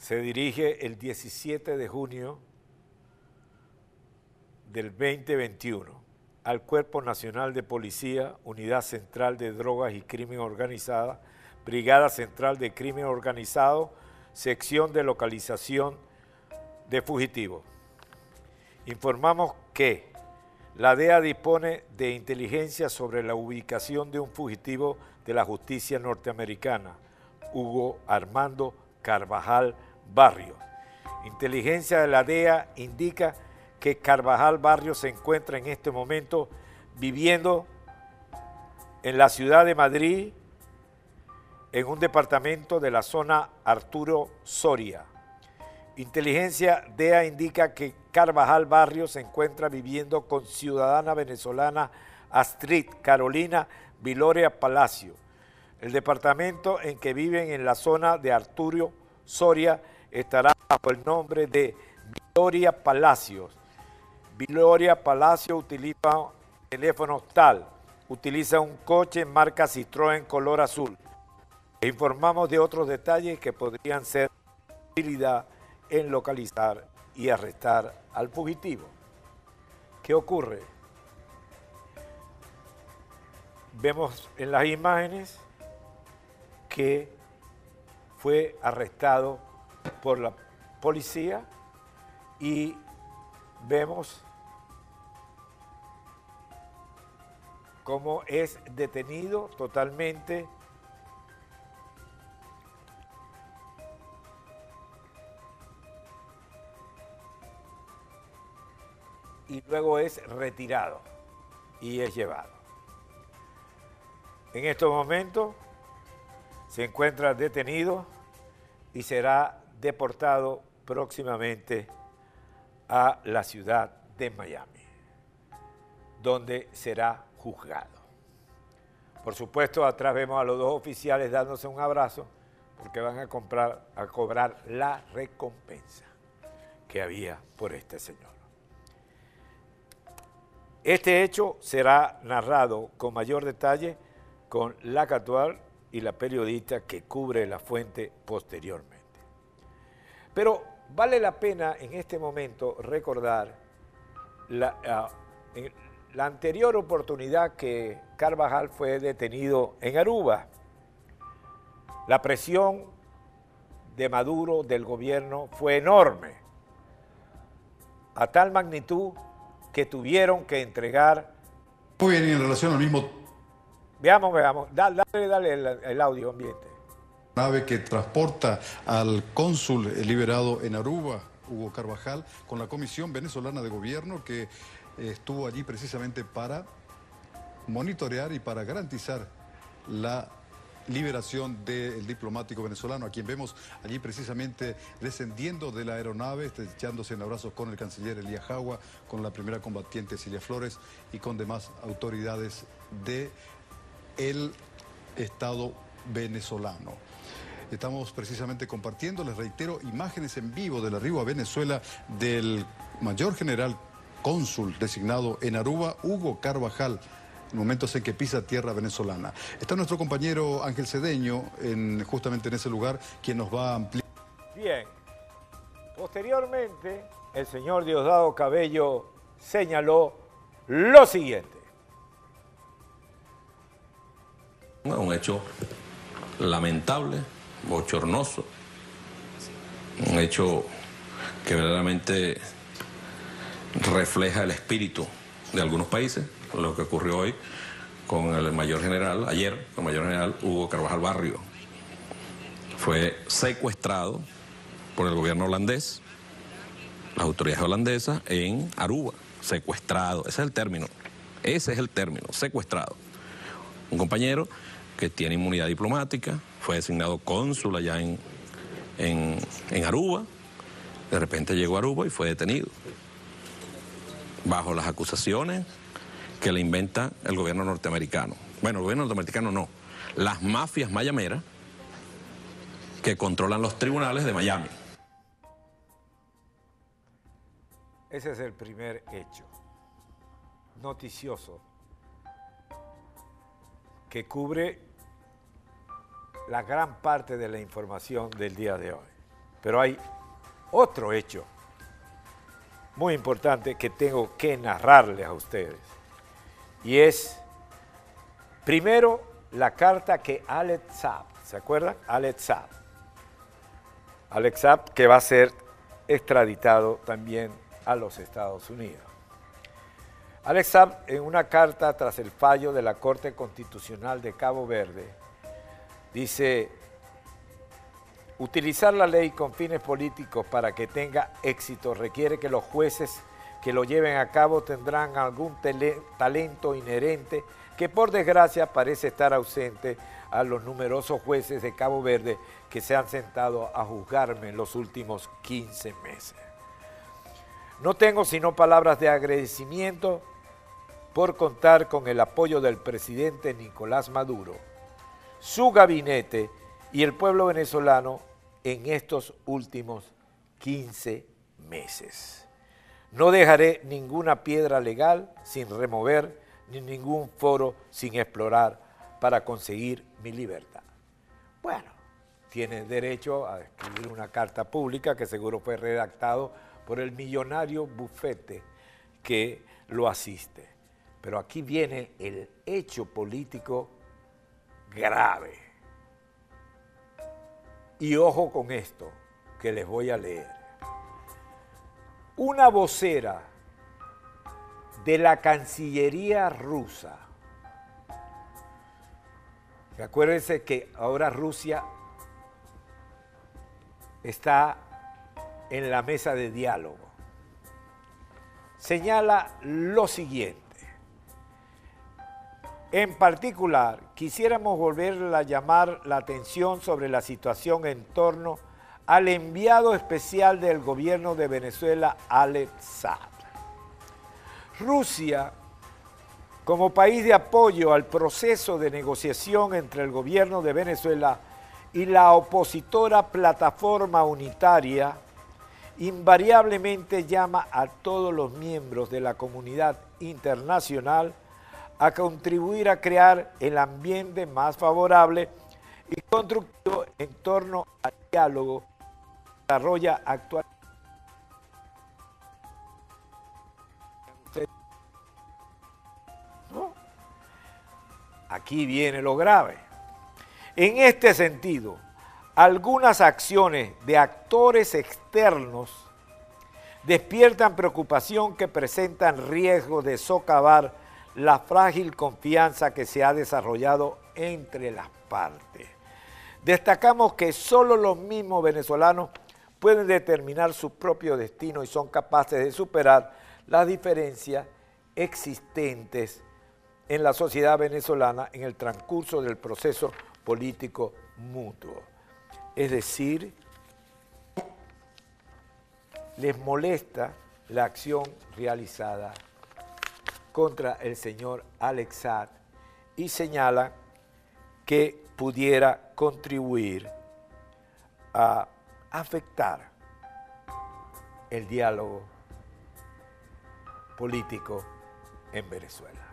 se dirige el 17 de junio del 2021 al Cuerpo Nacional de Policía, Unidad Central de Drogas y Crimen Organizada, Brigada Central de Crimen Organizado, Sección de Localización de Fugitivos. Informamos que la DEA dispone de inteligencia sobre la ubicación de un fugitivo de la justicia norteamericana, Hugo Armando Carvajal Barrio. Inteligencia de la DEA indica que Carvajal Barrio se encuentra en este momento viviendo en la ciudad de Madrid, en un departamento de la zona Arturo Soria. Inteligencia DEA indica que Carvajal Barrio se encuentra viviendo con ciudadana venezolana Astrid Carolina Viloria Palacio. El departamento en que viven en la zona de Arturo Soria estará bajo el nombre de Viloria Palacios. Viloria Palacio utiliza teléfono tal, utiliza un coche marca Citroën color azul. informamos de otros detalles que podrían ser utilidad en localizar y arrestar al fugitivo. ¿Qué ocurre? Vemos en las imágenes que fue arrestado por la policía y vemos cómo es detenido totalmente y luego es retirado y es llevado. En estos momentos se encuentra detenido y será deportado próximamente a la ciudad de Miami, donde será juzgado. Por supuesto, atrás vemos a los dos oficiales dándose un abrazo porque van a, comprar, a cobrar la recompensa que había por este señor. Este hecho será narrado con mayor detalle con la catual y la periodista que cubre la fuente posteriormente. Pero vale la pena en este momento recordar la, ah, la anterior oportunidad que Carvajal fue detenido en Aruba. La presión de Maduro del gobierno fue enorme, a tal magnitud que tuvieron que entregar... Muy bien, en relación al mismo Veamos, veamos. Dale, dale, el, audio ambiente. Nave que transporta al cónsul liberado en Aruba, Hugo Carvajal, con la Comisión Venezolana de Gobierno que estuvo allí precisamente para monitorear y para garantizar la liberación del diplomático venezolano, a quien vemos allí precisamente descendiendo de la aeronave, echándose en abrazos con el canciller Elías Jagua, con la primera combatiente Cilia Flores y con demás autoridades de Estado venezolano. Estamos precisamente compartiendo, les reitero, imágenes en vivo del arribo a Venezuela del mayor general cónsul designado en Aruba, Hugo Carvajal, en momentos en que pisa tierra venezolana. Está nuestro compañero Ángel Cedeño, en, justamente en ese lugar, quien nos va a ampliar. Bien. Posteriormente, el señor Diosdado Cabello señaló lo siguiente. Un hecho lamentable, bochornoso, un hecho que verdaderamente refleja el espíritu de algunos países, lo que ocurrió hoy con el mayor general, ayer, con el mayor general Hugo Carvajal Barrio. Fue secuestrado por el gobierno holandés, las autoridades holandesas, en Aruba. Secuestrado, ese es el término. Ese es el término, secuestrado. Un compañero que tiene inmunidad diplomática, fue designado cónsul allá en, en, Aruba, de repente llegó a Aruba y fue detenido, bajo las acusaciones que le inventa el gobierno norteamericano. Bueno, el gobierno norteamericano no, las mafias mayameras que controlan los tribunales de Miami. Ese es el primer hecho noticioso que cubre la gran parte de la información del día de hoy. Pero hay otro hecho muy importante que tengo que narrarles a ustedes. Y es, primero, la carta que Alex Saab, ¿se acuerdan? Alex Saab. Alex que va a ser extraditado también a los Estados Unidos. Alex Saab, en una carta tras el fallo de la Corte Constitucional de Cabo Verde, dice, utilizar la ley con fines políticos para que tenga éxito requiere que los jueces que lo lleven a cabo tendrán algún talento inherente que por desgracia parece estar ausente a los numerosos jueces de Cabo Verde que se han sentado a juzgarme en los últimos 15 meses. No tengo sino palabras de agradecimiento por contar con el apoyo del presidente Nicolás Maduro, su gabinete y el pueblo venezolano en estos últimos 15 meses. No dejaré ninguna piedra legal sin remover, ni ningún foro sin explorar para conseguir mi libertad. Bueno, tiene derecho a escribir una carta pública que seguro fue redactado por el millonario bufete que lo asiste. Pero aquí viene el hecho político grave. Y ojo con esto que les voy a leer. Una vocera de la Cancillería rusa. Acuérdense que ahora Rusia está en la mesa de diálogo. Señala lo siguiente. En particular, quisiéramos volver a llamar la atención sobre la situación en torno al enviado especial del gobierno de Venezuela, Alex Saab. Rusia, como país de apoyo al proceso de negociación entre el gobierno de Venezuela y la opositora Plataforma Unitaria, invariablemente llama a todos los miembros de la comunidad internacional a contribuir a crear el ambiente más favorable y constructivo en torno al diálogo que desarrolla actualmente. Aquí viene lo grave. En este sentido, algunas acciones de actores externos despiertan preocupación que presentan riesgo de socavar la frágil confianza que se ha desarrollado entre las partes. Destacamos que solo los mismos venezolanos pueden determinar su propio destino y son capaces de superar las diferencias existentes en la sociedad venezolana en el transcurso del proceso político mutuo. Es decir, les molesta la acción realizada contra el señor Alexad y señala que pudiera contribuir a afectar el diálogo político en Venezuela.